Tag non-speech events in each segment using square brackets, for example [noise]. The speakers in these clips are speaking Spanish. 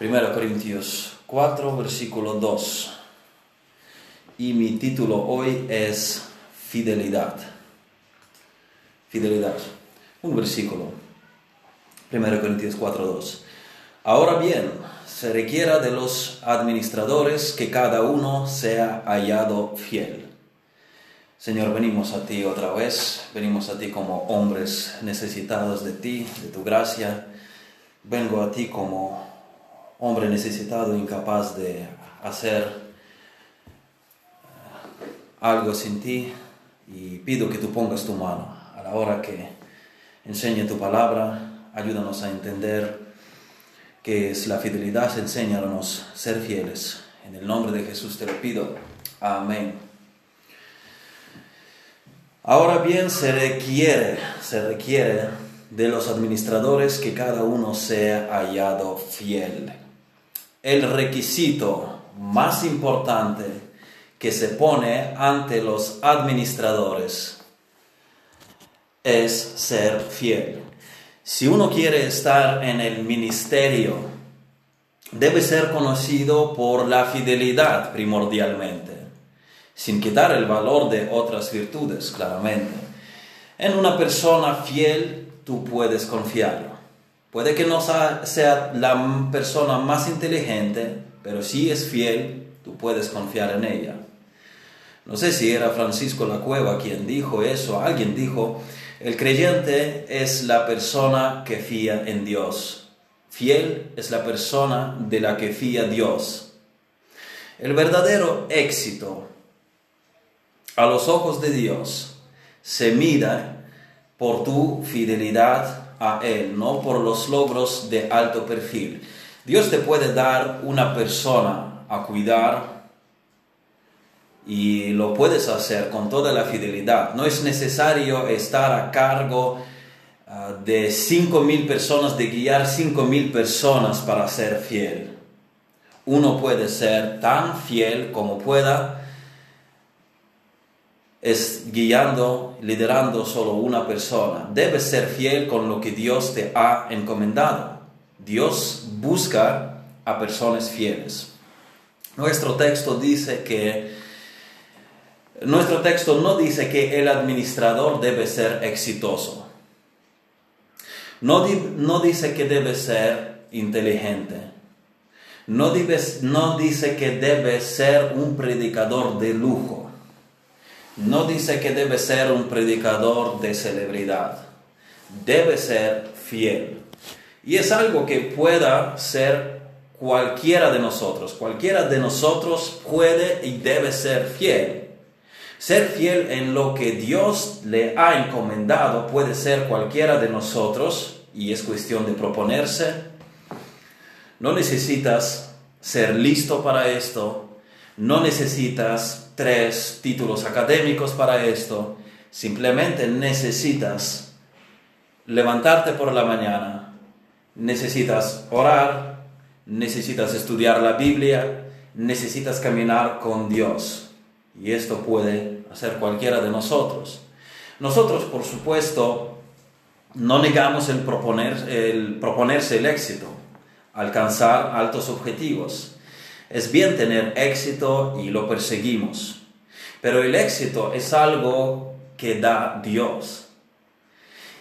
1 Corintios 4, versículo 2. Y mi título hoy es Fidelidad. Fidelidad. Un versículo. 1 Corintios 4, 2. Ahora bien, se requiera de los administradores que cada uno sea hallado fiel. Señor, venimos a ti otra vez, venimos a ti como hombres necesitados de ti, de tu gracia. Vengo a ti como hombre necesitado, incapaz de hacer eh, algo sin ti, y pido que tú pongas tu mano a la hora que enseñe tu palabra, ayúdanos a entender qué es la fidelidad, enséñanos a ser fieles. En el nombre de Jesús te lo pido. Amén. Ahora bien, se requiere, se requiere de los administradores que cada uno sea hallado fiel el requisito más importante que se pone ante los administradores es ser fiel. Si uno quiere estar en el ministerio, debe ser conocido por la fidelidad primordialmente, sin quitar el valor de otras virtudes, claramente. En una persona fiel tú puedes confiar. Puede que no sea la persona más inteligente, pero si es fiel, tú puedes confiar en ella. No sé si era Francisco La Cueva quien dijo eso, alguien dijo, el creyente es la persona que fía en Dios. Fiel es la persona de la que fía Dios. El verdadero éxito a los ojos de Dios se mira por tu fidelidad a Él, no por los logros de alto perfil. Dios te puede dar una persona a cuidar y lo puedes hacer con toda la fidelidad. No es necesario estar a cargo ah, de cinco mil personas, de guiar cinco mil personas para ser fiel. Uno puede ser tan fiel como pueda es guiando, liderando solo una persona. Debes ser fiel con lo que Dios te ha encomendado. Dios busca a personas fieles. Nuestro texto dice que nuestro texto no dice que el administrador debe ser exitoso. No, no dice que debe ser inteligente. No, no dice que debe ser un predicador de lujo no dice que debe ser un predicador de celebridad, debe ser fiel. Y es algo que pueda ser cualquiera de nosotros. Cualquiera de nosotros puede y debe ser fiel. Ser fiel en lo que Dios le ha encomendado puede ser cualquiera de nosotros y es cuestión de proponerse. No necesitas ser listo para esto, no necesitas tres títulos académicos para esto, simplemente necesitas levantarte por la mañana, necesitas orar, necesitas estudiar la Biblia, necesitas caminar con Dios. Y esto puede hacer cualquiera de nosotros. Nosotros, por supuesto, no negamos el, proponer, el proponerse el éxito, alcanzar altos objetivos. Es bien tener éxito y lo perseguimos, pero el éxito es algo que da Dios.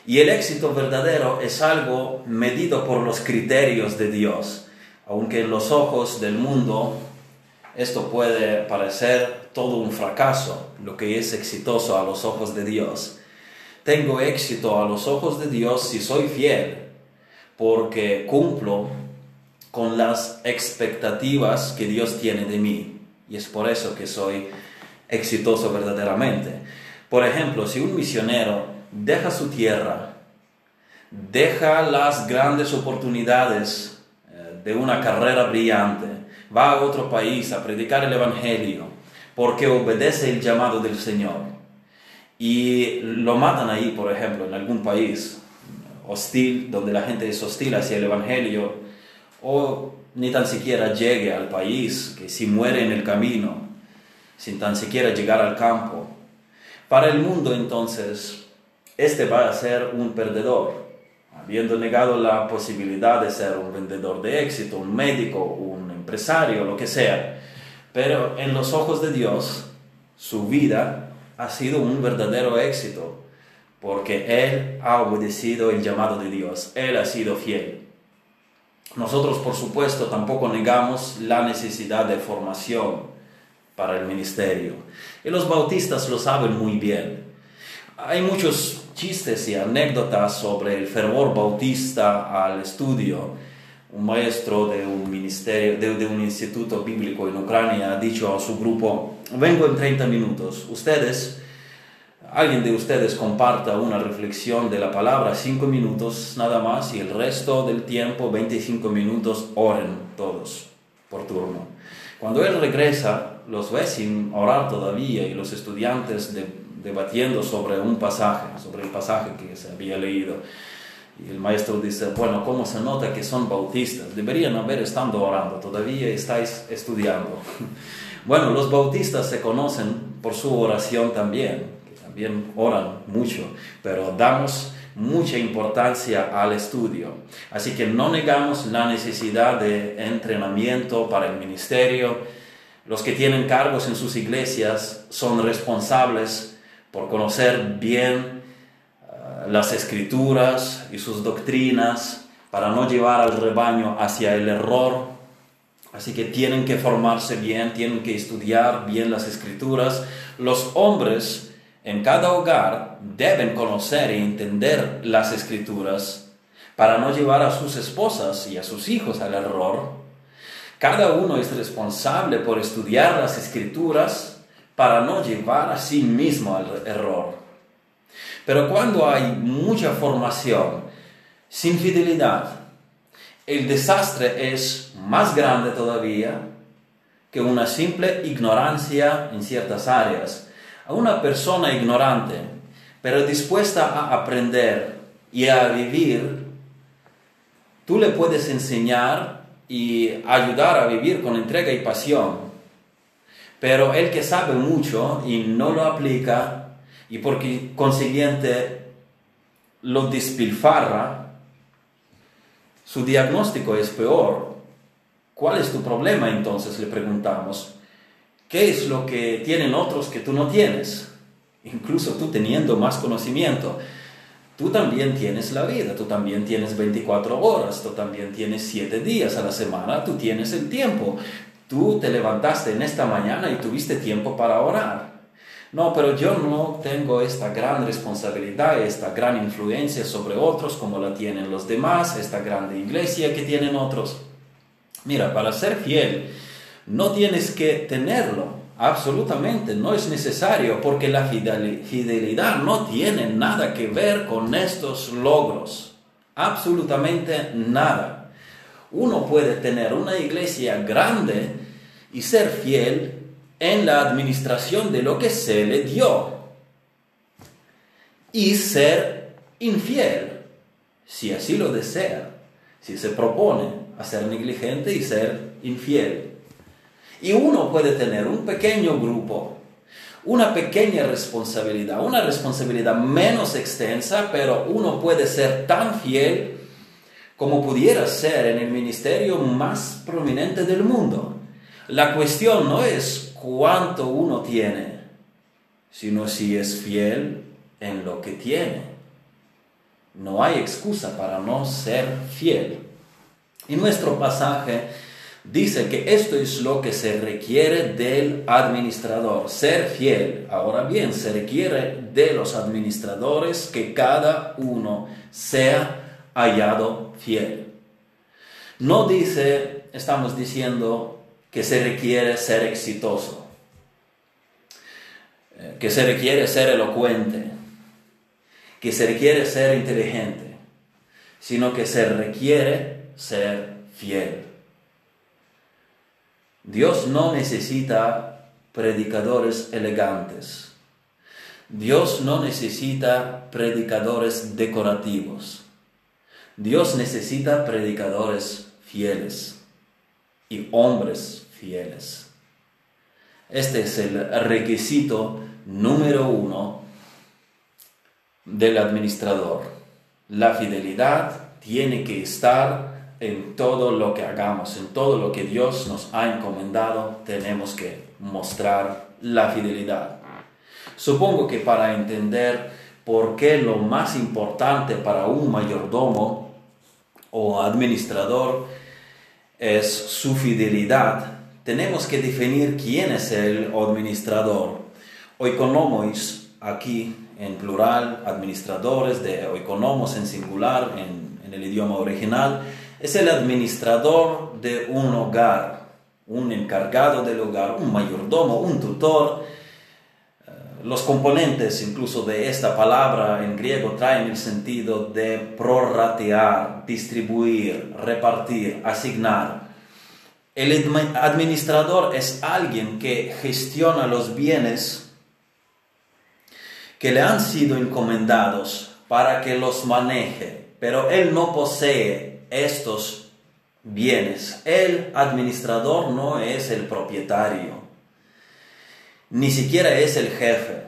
Y el éxito verdadero es algo medido por los criterios de Dios, aunque en los ojos del mundo esto puede parecer todo un fracaso, lo que es exitoso a los ojos de Dios. Tengo éxito a los ojos de Dios si soy fiel, porque cumplo con las expectativas que Dios tiene de mí. Y es por eso que soy exitoso verdaderamente. Por ejemplo, si un misionero deja su tierra, deja las grandes oportunidades eh, de una carrera brillante, va a otro país a predicar el Evangelio, porque obedece el llamado del Señor, y lo matan ahí, por ejemplo, en algún país hostil, donde la gente es hostil hacia el Evangelio, o ni tan siquiera llegue al país, que si muere en el camino, sin tan siquiera llegar al campo. Para el mundo entonces, este va a ser un perdedor, habiendo negado la posibilidad de ser un vendedor de éxito, un médico, un empresario, lo que sea. Pero en los ojos de Dios, su vida ha sido un verdadero éxito, porque Él ha obedecido el llamado de Dios, Él ha sido fiel. Nosotros, por supuesto, tampoco negamos la necesidad de formación para el ministerio. Y los bautistas lo saben muy bien. Hay muchos chistes y anécdotas sobre el fervor bautista al estudio. Un maestro de un ministerio, de, un instituto bíblico en Ucrania ha dicho a su grupo, vengo en 30 minutos, ustedes alguien de ustedes comparta una reflexión de la palabra, 5 minutos nada más, y el resto del tiempo, 25 minutos, oren todos por turno. Cuando él regresa, los ve sin orar todavía y los estudiantes debatiendo sobre un pasaje, sobre el pasaje que se había leído. Y el maestro dice, bueno, ¿cómo se nota que son bautistas? Deberían haber estado orando, todavía estáis estudiando. [laughs] bueno, los bautistas se conocen por su oración también, también oran mucho, pero damos mucha importancia al estudio. Así que no negamos la necesidad de entrenamiento para el ministerio. Los que tienen cargos en sus iglesias son responsables por conocer bien las escrituras y sus doctrinas para no llevar al rebaño hacia el error. Así que tienen que formarse bien, tienen que estudiar bien las escrituras. Los hombres en cada hogar deben conocer e entender las escrituras para no llevar a sus esposas y a sus hijos al error. Cada uno es responsable por estudiar las escrituras para no llevar a sí mismo al error. Pero cuando hay mucha formación sin fidelidad, el desastre es más grande todavía que una simple ignorancia en ciertas áreas. A una persona ignorante, pero dispuesta a aprender y a vivir, tú le puedes enseñar y ayudar a vivir con entrega y pasión. Pero el que sabe mucho y no lo aplica, y porque consiguiente lo despilfarra, su diagnóstico es peor. ¿Cuál es tu problema entonces? Le preguntamos. ¿Qué es lo que tienen otros que tú no tienes? Incluso tú teniendo más conocimiento. Tú también tienes la vida, tú también tienes 24 horas, tú también tienes 7 días a la semana, tú tienes el tiempo. Tú te levantaste en esta mañana y tuviste tiempo para orar. No, pero yo no tengo esta gran responsabilidad, esta gran influencia sobre otros como la tienen los demás, esta grande iglesia que tienen otros. Mira, para ser fiel no tienes que tenerlo, absolutamente, no es necesario, porque la fidelidad no tiene nada que ver con estos logros, absolutamente nada. Uno puede tener una iglesia grande y ser fiel en la administración de lo que se le dio y ser infiel, si así lo desea, si se propone a ser negligente y ser infiel. Y uno puede tener un pequeño grupo, una pequeña responsabilidad, una responsabilidad menos extensa, pero uno puede ser tan fiel como pudiera ser en el ministerio más prominente del mundo. La cuestión no es cuánto uno tiene, sino si es fiel en lo que tiene. No hay excusa para no ser fiel. Y nuestro pasaje dice que esto es lo que se requiere del administrador, ser fiel. Ahora bien, se requiere de los administradores que cada uno sea hallado fiel. No dice, estamos diciendo, que se requiere ser exitoso, eh, que se requiere ser elocuente, que se requiere ser inteligente, sino que se requiere ser fiel. Dios no necesita predicadores elegantes. Dios no necesita predicadores decorativos. Dios necesita predicadores fieles y hombres fieles. Este es el requisito número uno del administrador. La fidelidad tiene que estar en todo lo que hagamos, en todo lo que Dios nos ha encomendado, tenemos que mostrar la fidelidad. Supongo que para entender por qué lo más importante para un mayordomo o administrador es su fidelidad, tenemos que definir quién es el administrador. Oikonomos, aquí en plural, administradores de oikonomos en singular, en, en el idioma original, es el administrador de un hogar, un encargado del hogar, un mayordomo, un tutor. Eh, los componentes incluso de esta palabra en griego traen el sentido de prorratear, distribuir, repartir, asignar. El administrador es alguien que gestiona los bienes que le han sido encomendados para que los maneje, pero él no posee estos bienes. El administrador no es el propietario, ni siquiera es el jefe.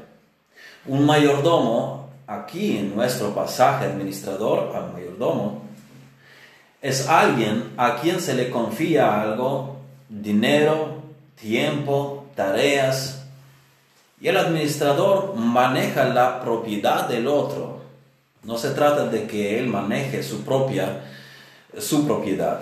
Un mayordomo, aquí en nuestro pasaje administrador al mayordomo, es alguien a quien se le confía algo, dinero, tiempo, tareas, y el administrador maneja la propiedad del otro. No se trata de que él maneje su propia su propiedad.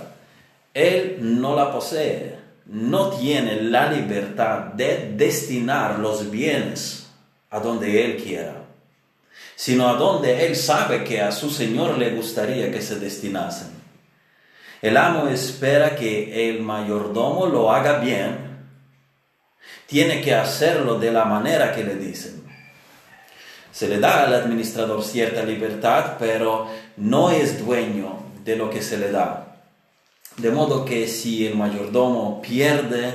Él no la posee, no tiene la libertad de destinar los bienes a donde él quiera, sino a donde él sabe que a su Señor le gustaría que se destinasen. El amo espera que el mayordomo lo haga bien. Tiene que hacerlo de la manera que le dicen. Se le da al administrador cierta libertad, pero no es dueño de lo que se le da. De modo que si el mayordomo pierde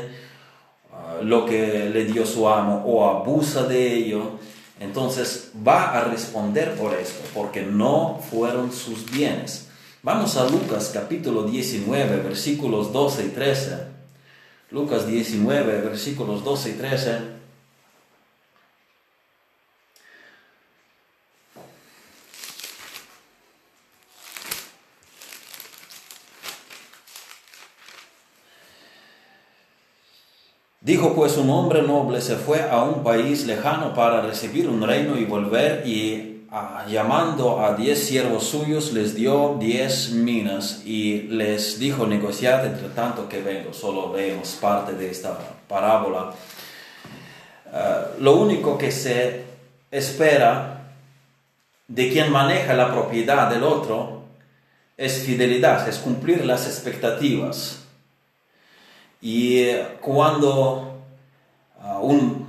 ah, lo que le dio su amo o abusa de ello, entonces va a responder por esto, porque no fueron sus bienes. Vamos a Lucas capítulo 19, versículos 12 y 13. Lucas 19, versículos 12 y 13. Dijo pues un hombre noble se fue a un país lejano para recibir un reino y volver y llamando a diez siervos suyos, les dio diez minas y les dijo, negociad entre tanto que vengo. Solo vemos parte de esta parábola. Eh, lo único que se espera de quien maneja la propiedad del otro es fidelidad, es cumplir las expectativas. Y cuando uh, un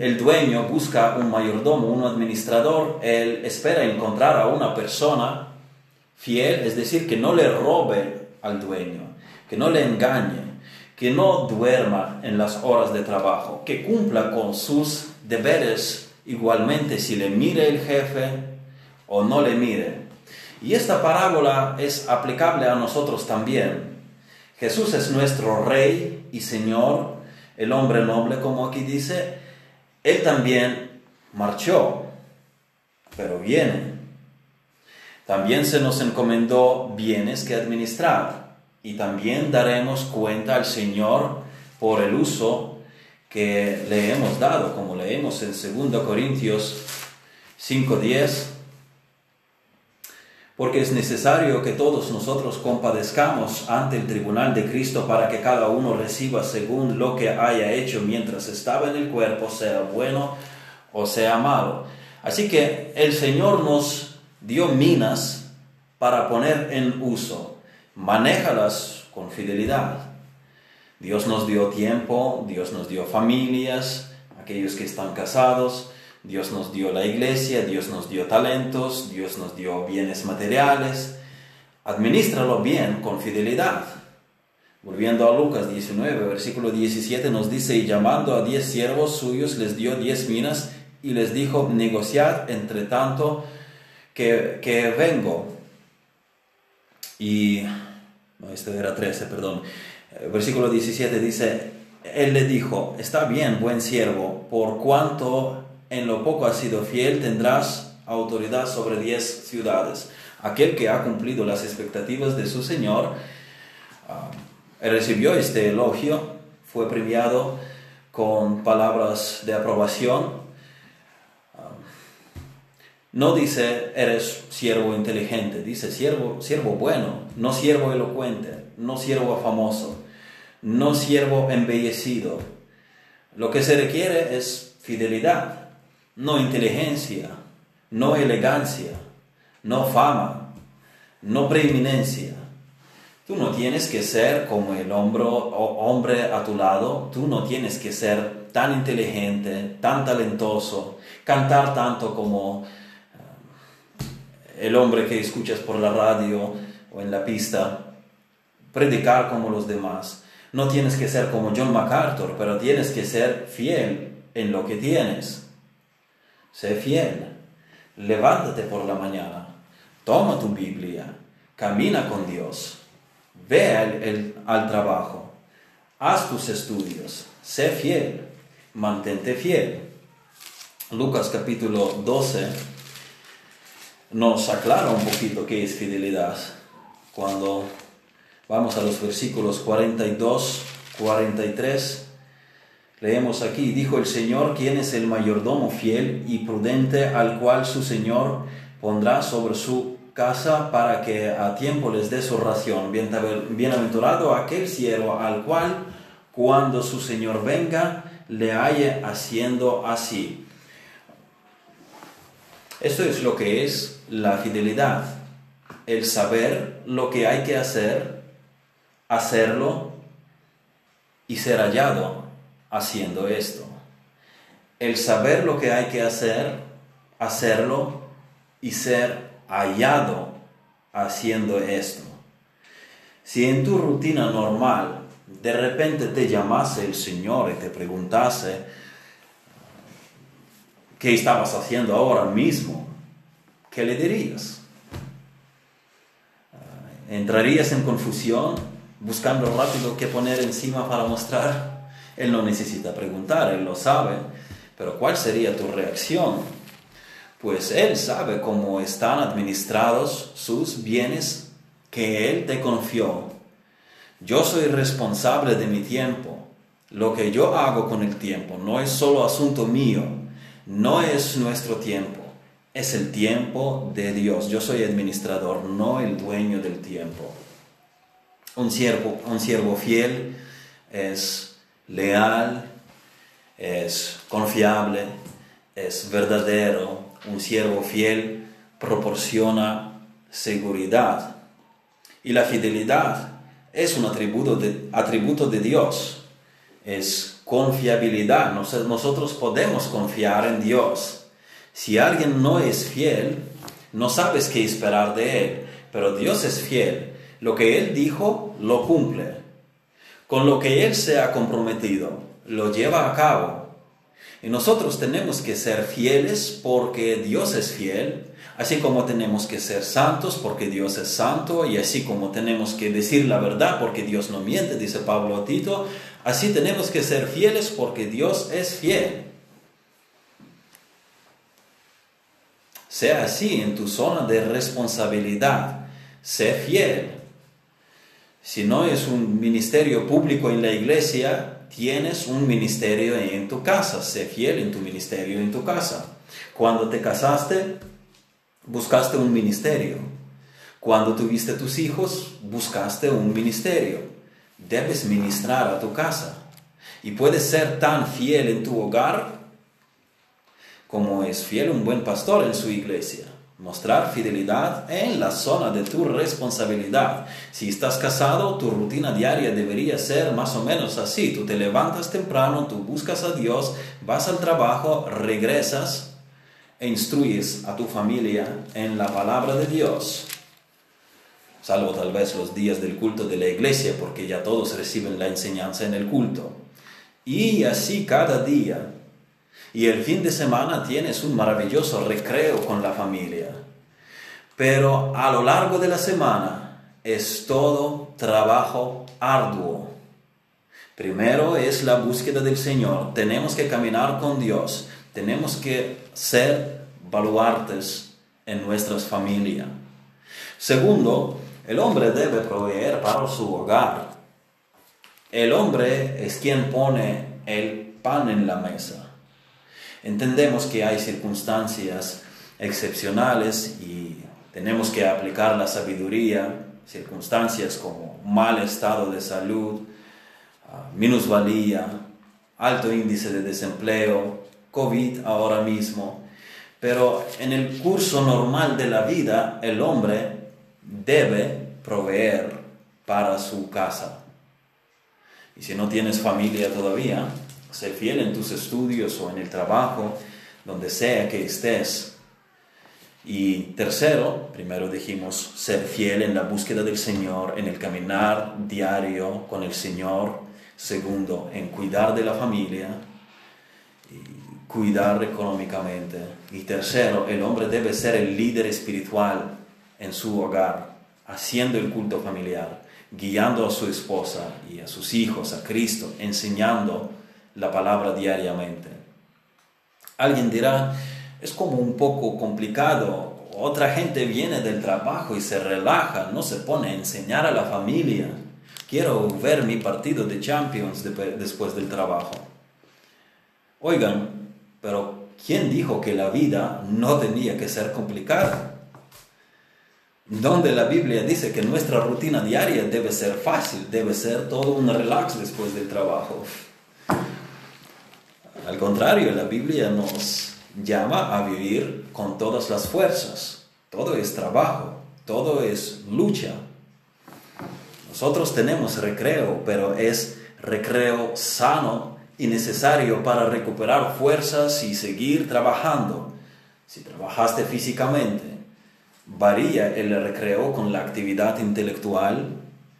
el dueño busca un mayordomo, un administrador, él espera encontrar a una persona fiel, es decir, que no le robe al dueño, que no le engañe, que no duerma en las horas de trabajo, que cumpla con sus deberes igualmente si le mire el jefe o no le mire. Y esta parábola es aplicable a nosotros también. Jesús es nuestro Rey y Señor, el hombre noble, como aquí dice, él también marchó, pero viene. También se nos encomendó bienes que administrar y también daremos cuenta al Señor por el uso que le hemos dado, como leemos en 2 Corintios 5:10, porque es necesario que todos nosotros compadezcamos ante el tribunal de Cristo para que cada uno reciba según lo que haya hecho mientras estaba en el cuerpo, sea bueno o sea malo. Así que el Señor nos dio minas para poner en uso. Manéjalas con fidelidad. Dios nos dio tiempo, Dios nos dio familias, aquellos que están casados, Dios nos dio la iglesia, Dios nos dio talentos, Dios nos dio bienes materiales. Administralo bien, con fidelidad. Volviendo a Lucas 19, versículo 17 nos dice, y llamando a diez siervos suyos les dio diez minas y les dijo, negociad entre tanto que, que vengo. Y, no, este era 13, perdón. Versículo 17 dice, él le dijo, está bien, buen siervo, por cuanto en lo poco has sido fiel, tendrás autoridad sobre diez ciudades. Aquel que ha cumplido las expectativas de su Señor, ah, recibió este elogio, fue premiado con palabras de aprobación. No dice eres siervo inteligente, dice siervo, siervo bueno, no siervo elocuente, no siervo famoso, no siervo embellecido. Lo que se requiere es fidelidad, no inteligencia, no elegancia, no fama, no preeminencia. Tú no tienes que ser como el hombre a tu lado, tú no tienes que ser tan inteligente, tan talentoso, cantar tanto como eh, el hombre que escuchas por la radio o en la pista, predicar como los demás. No tienes que ser como John MacArthur, pero tienes que ser fiel en lo que tienes. Sé fiel. Levántate por la mañana, toma tu Biblia, camina con Dios Ve al trabajo, haz tus estudios, sé fiel, mantente fiel. Lucas capítulo 12 nos aclara un poquito qué es fidelidad. Cuando vamos a los versículos 42, 43, leemos aquí, dijo el Señor, ¿quién es el mayordomo fiel y prudente al cual su Señor pondrá sobre su casa para que a tiempo les dé su ración. Bienaventurado aquel siervo al cual cuando su Señor venga le halle haciendo así. Esto es lo que es la fidelidad, el saber lo que hay que hacer, hacerlo y ser hallado haciendo esto. El saber lo que hay que hacer, hacerlo y ser hallado haciendo esto. Si en tu rutina normal de repente te llamase el Señor y te preguntase qué estabas haciendo ahora mismo, ¿qué le dirías? ¿Entrarías en confusión buscando rápido qué poner encima para mostrar? Él no necesita preguntar, él lo sabe, pero ¿cuál sería tu reacción? pues Él sabe cómo están administrados sus bienes que Él te confió. Yo soy responsable de mi tiempo. Lo que yo hago con el tiempo no es solo asunto mío, no es nuestro tiempo, es el tiempo de Dios. Yo soy administrador, no el dueño del tiempo. Un siervo, un siervo fiel es leal, es confiable, es verdadero, un siervo fiel proporciona seguridad. Y la fidelidad es un atributo de, atributo de Dios, es confiabilidad. Nosotros podemos confiar en Dios. Si alguien no es fiel, no sabes qué esperar de él, pero Dios es fiel. Lo que Él dijo, lo cumple. Con lo que Él se ha comprometido, lo lleva a cabo. Y nosotros tenemos que ser fieles porque Dios es fiel, así como tenemos que ser santos porque Dios es santo, y así como tenemos que decir la verdad porque Dios no miente, dice Pablo a Tito, así tenemos que ser fieles porque Dios es fiel. Sea así en tu zona de responsabilidad, sé fiel. Si no es un ministerio público en la iglesia, tienes un ministerio en tu casa, sé fiel en tu ministerio en tu casa. Cuando te casaste, buscaste un ministerio. Cuando tuviste tus hijos, buscaste un ministerio. Debes ministrar a tu casa. Y puedes ser tan fiel en tu hogar como es fiel un buen pastor en su iglesia. Mostrar fidelidad en la zona de tu responsabilidad. Si estás casado, tu rutina diaria debería ser más o menos así. Tú te levantas temprano, tú buscas a Dios, vas al trabajo, regresas e instruyes a tu familia en la palabra de Dios. Salvo tal vez los días del culto de la iglesia, porque ya todos reciben la enseñanza en el culto. Y así cada día y el fin de semana tienes un maravilloso recreo con la familia. Pero a lo largo de la semana es todo trabajo arduo. Primero es la búsqueda del Señor. Tenemos que caminar con Dios. tenemos que ser baluartes en nuestras familias. Segundo, el hombre debe proveer para su hogar. El hombre es quien pone el pan en la mesa. Entendemos que hay circunstancias excepcionales y tenemos que aplicar la sabiduría, circunstancias como mal estado de salud, ah, minusvalía, alto índice de desempleo, COVID ahora mismo. Pero en el curso normal de la vida, el hombre debe proveer para su casa. Y si no tienes familia todavía, sé fiel en tus estudios o en el trabajo, donde sea que estés. Y tercero, primero dijimos, ser fiel en la búsqueda del Señor, en el caminar diario con el Señor. Segundo, en cuidar de la familia cuidar económicamente. Y tercero, el hombre debe ser el líder espiritual en su hogar, haciendo el culto familiar, guiando a su esposa y a sus hijos a Cristo, enseñando la palabra diariamente. Alguien dirá, es como un poco complicado. Otra gente viene del trabajo y se relaja, no se pone a enseñar a la familia. Quiero ver mi partido de Champions después del trabajo. Oigan, pero ¿quién dijo que la vida no tenía que ser complicada? Donde la Biblia dice que nuestra rutina diaria debe ser fácil, debe ser todo un relax después del trabajo. Al contrario, la Biblia nos llama a vivir con todas las fuerzas. Todo es trabajo, todo es lucha. Nosotros tenemos recreo, pero es recreo sano y necesario para recuperar fuerzas y seguir trabajando. Si trabajaste físicamente, varía el recreo con la actividad intelectual,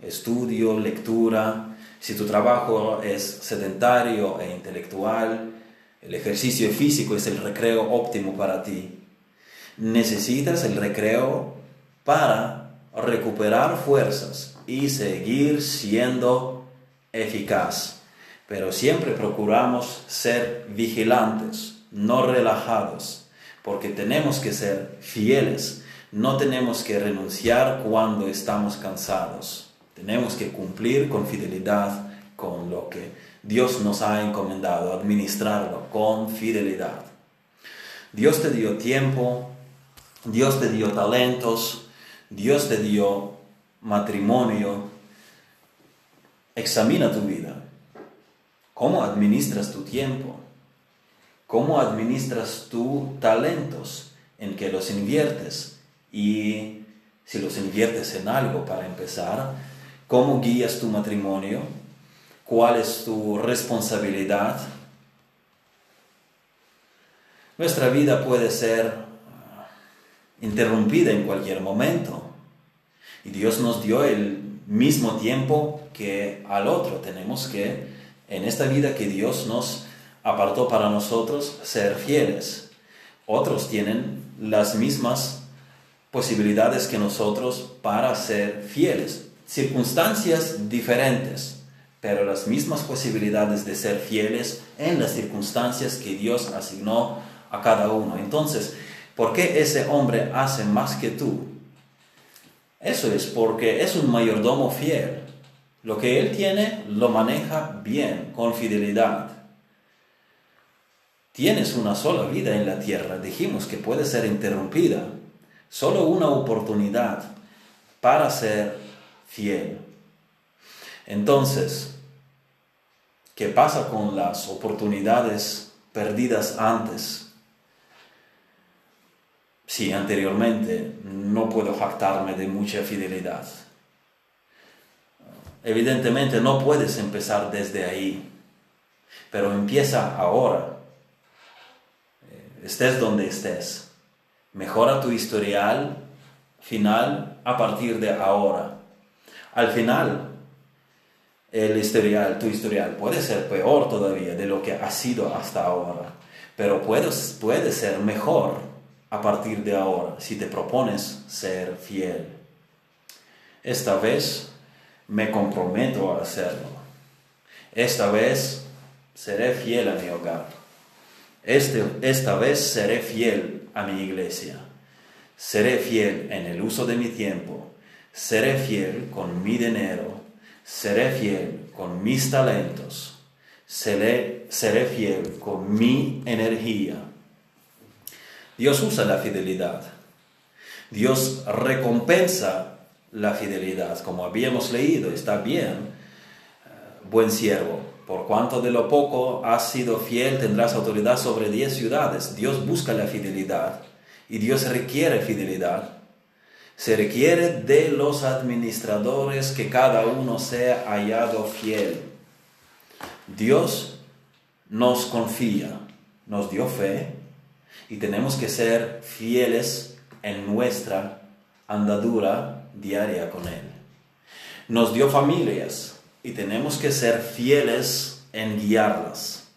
estudio, lectura. Si tu trabajo es sedentario e intelectual, el ejercicio físico es el recreo óptimo para ti. Necesitas el recreo para recuperar fuerzas y seguir siendo eficaz. Pero siempre procuramos ser vigilantes, no relajados, porque tenemos que ser fieles. No tenemos que renunciar cuando estamos cansados. Tenemos que cumplir con fidelidad con lo que Dios nos ha encomendado, administrarlo con fidelidad. Dios te dio tiempo, Dios te dio talentos, Dios te dio matrimonio. Examina tu vida. ¿Cómo administras tu tiempo? ¿Cómo administras tus talentos? ¿En qué los inviertes? Y si los inviertes en algo para empezar, ¿cómo guías tu matrimonio? Cuál es tu responsabilidad. Nuestra vida puede ser ah, interrumpida en cualquier momento. Y Dios nos dio el mismo tiempo que al otro. Tenemos que, en esta vida que Dios nos apartó para nosotros, ser fieles. Otros tienen las mismas posibilidades que nosotros para ser fieles. Circunstancias diferentes pero las mismas posibilidades de ser fieles en las circunstancias que Dios asignó a cada uno. Entonces, ¿por qué ese hombre hace más que tú? Eso es porque es un mayordomo fiel. Lo que él tiene lo maneja bien, con fidelidad. Tienes una sola vida en la tierra, dijimos que puede ser interrumpida. Solo una oportunidad para ser fiel. Entonces, ¿qué pasa con las oportunidades perdidas antes? Si anteriormente no puedo jactarme de mucha fidelidad. Evidentemente no puedes empezar desde ahí, pero empieza ahora. Eh, estés donde estés. Mejora tu historial final a partir de ahora. Al final, el historial, tu historial puede ser peor todavía de lo que ha sido hasta ahora, pero puede, ser mejor a partir de ahora si te propones ser fiel. Esta vez me comprometo a hacerlo. Esta vez seré fiel a mi hogar. Este, esta vez seré fiel a mi iglesia. Seré fiel en el uso de mi tiempo. Seré fiel con mi dinero. Seré fiel con mis talentos. Seré, seré fiel con mi energía. Dios usa la fidelidad. Dios recompensa la fidelidad. Como habíamos leído, está bien, eh, buen siervo. Por cuanto de lo poco has sido fiel, tendrás autoridad sobre diez ciudades. Dios busca la fidelidad y Dios requiere fidelidad. Se requiere de los administradores que cada uno sea hallado fiel. Dios nos confía, nos dio fe y tenemos que ser fieles en nuestra andadura diaria con Él. Nos dio familias y tenemos que ser fieles en guiarlas.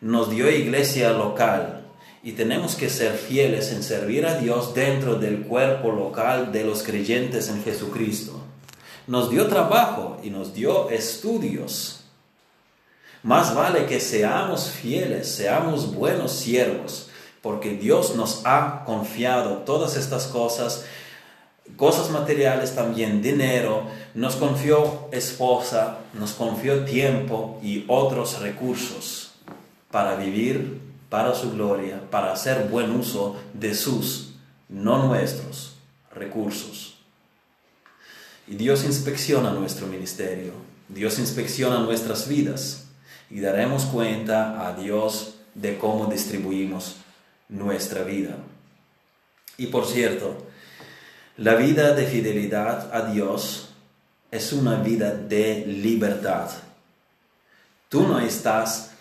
Nos dio iglesia local y tenemos que ser fieles en servir a Dios dentro del cuerpo local de los creyentes en Jesucristo. Nos dio trabajo y nos dio estudios. Más vale que seamos fieles, seamos buenos siervos, porque Dios nos ha confiado todas estas cosas, cosas materiales también, dinero, nos confió esposa, nos confió tiempo y otros recursos para vivir para su gloria, para hacer buen uso de sus, no nuestros, recursos. Y Dios inspecciona nuestro ministerio, Dios inspecciona nuestras vidas y daremos cuenta a Dios de cómo distribuimos nuestra vida. Y por cierto, la vida de fidelidad a Dios es una vida de libertad. Tú no estás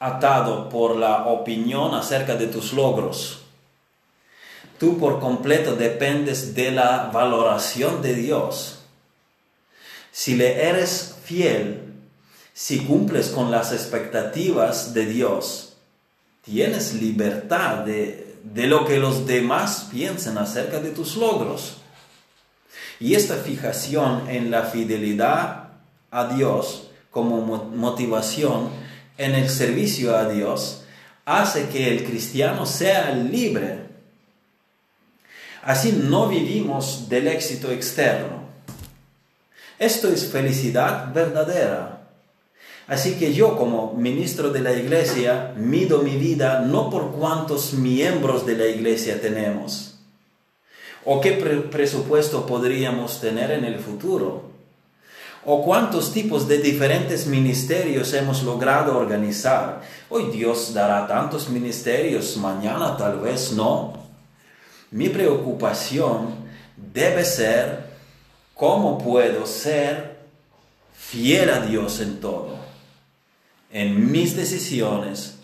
atado por la opinión acerca de tus logros. Tú por completo dependes de la valoración de Dios. Si le eres fiel, si cumples con las expectativas de Dios, tienes libertad de, de lo que los demás piensen acerca de tus logros. Y esta fijación en la fidelidad a Dios como motivación en el servicio a Dios hace que el cristiano sea libre. Así no vivimos del éxito externo. Esto es felicidad verdadera. Así que yo como ministro de la iglesia mido mi vida no por cuántos miembros de la iglesia tenemos o qué presupuesto podríamos tener en el futuro o cuántos tipos de diferentes ministerios hemos logrado organizar. Hoy Dios dará tantos ministerios, mañana tal vez no. Mi preocupación debe ser cómo puedo ser fiel a Dios en todo en mis decisiones,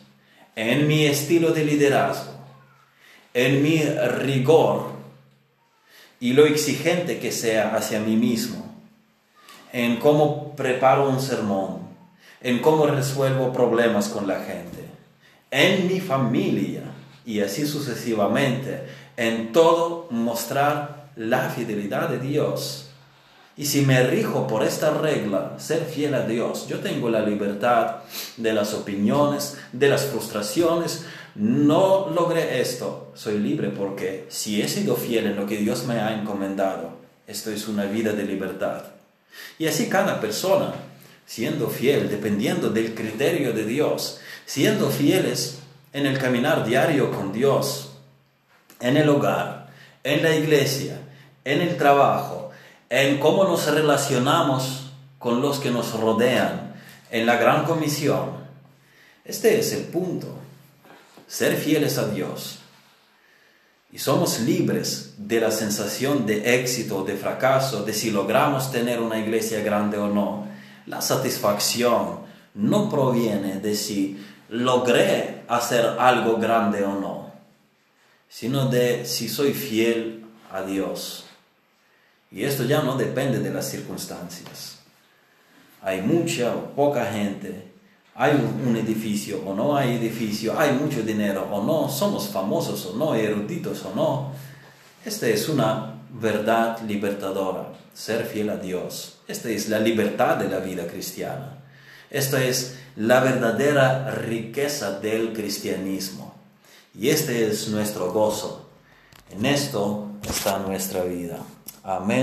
en mi estilo de liderazgo, en mi rigor y lo exigente que sea hacia mí mismo, en cómo preparo un sermón, en cómo resuelvo problemas con la gente, en mi familia y así sucesivamente, en todo mostrar la fidelidad de Dios y si me rijo por esta regla, ser fiel a Dios, yo tengo la libertad de las opiniones, de las frustraciones. No logré esto, soy libre porque si he sido fiel en lo que Dios me ha encomendado, esto es una vida de libertad. Y así cada persona, siendo fiel, dependiendo del criterio de Dios, siendo fieles en el caminar diario con Dios, en el hogar, en la iglesia, en el trabajo, en cómo nos relacionamos con los que nos rodean, en la gran comisión. Este es el punto, ser fieles a Dios. Y somos libres de la sensación de éxito o de fracaso, de si logramos tener una iglesia grande o no. La satisfacción no proviene de si logré hacer algo grande o no, sino de si soy fiel a Dios. Y esto ya no depende de las circunstancias. Hay mucha o poca gente, hay un edificio o no hay edificio, hay mucho dinero o no, somos famosos o no, eruditos o no. Esta es una verdad libertadora, ser fiel a Dios. Esta es la libertad de la vida cristiana. Esto es la verdadera riqueza del cristianismo. Y este es nuestro gozo. En esto está nuestra vida. Amén.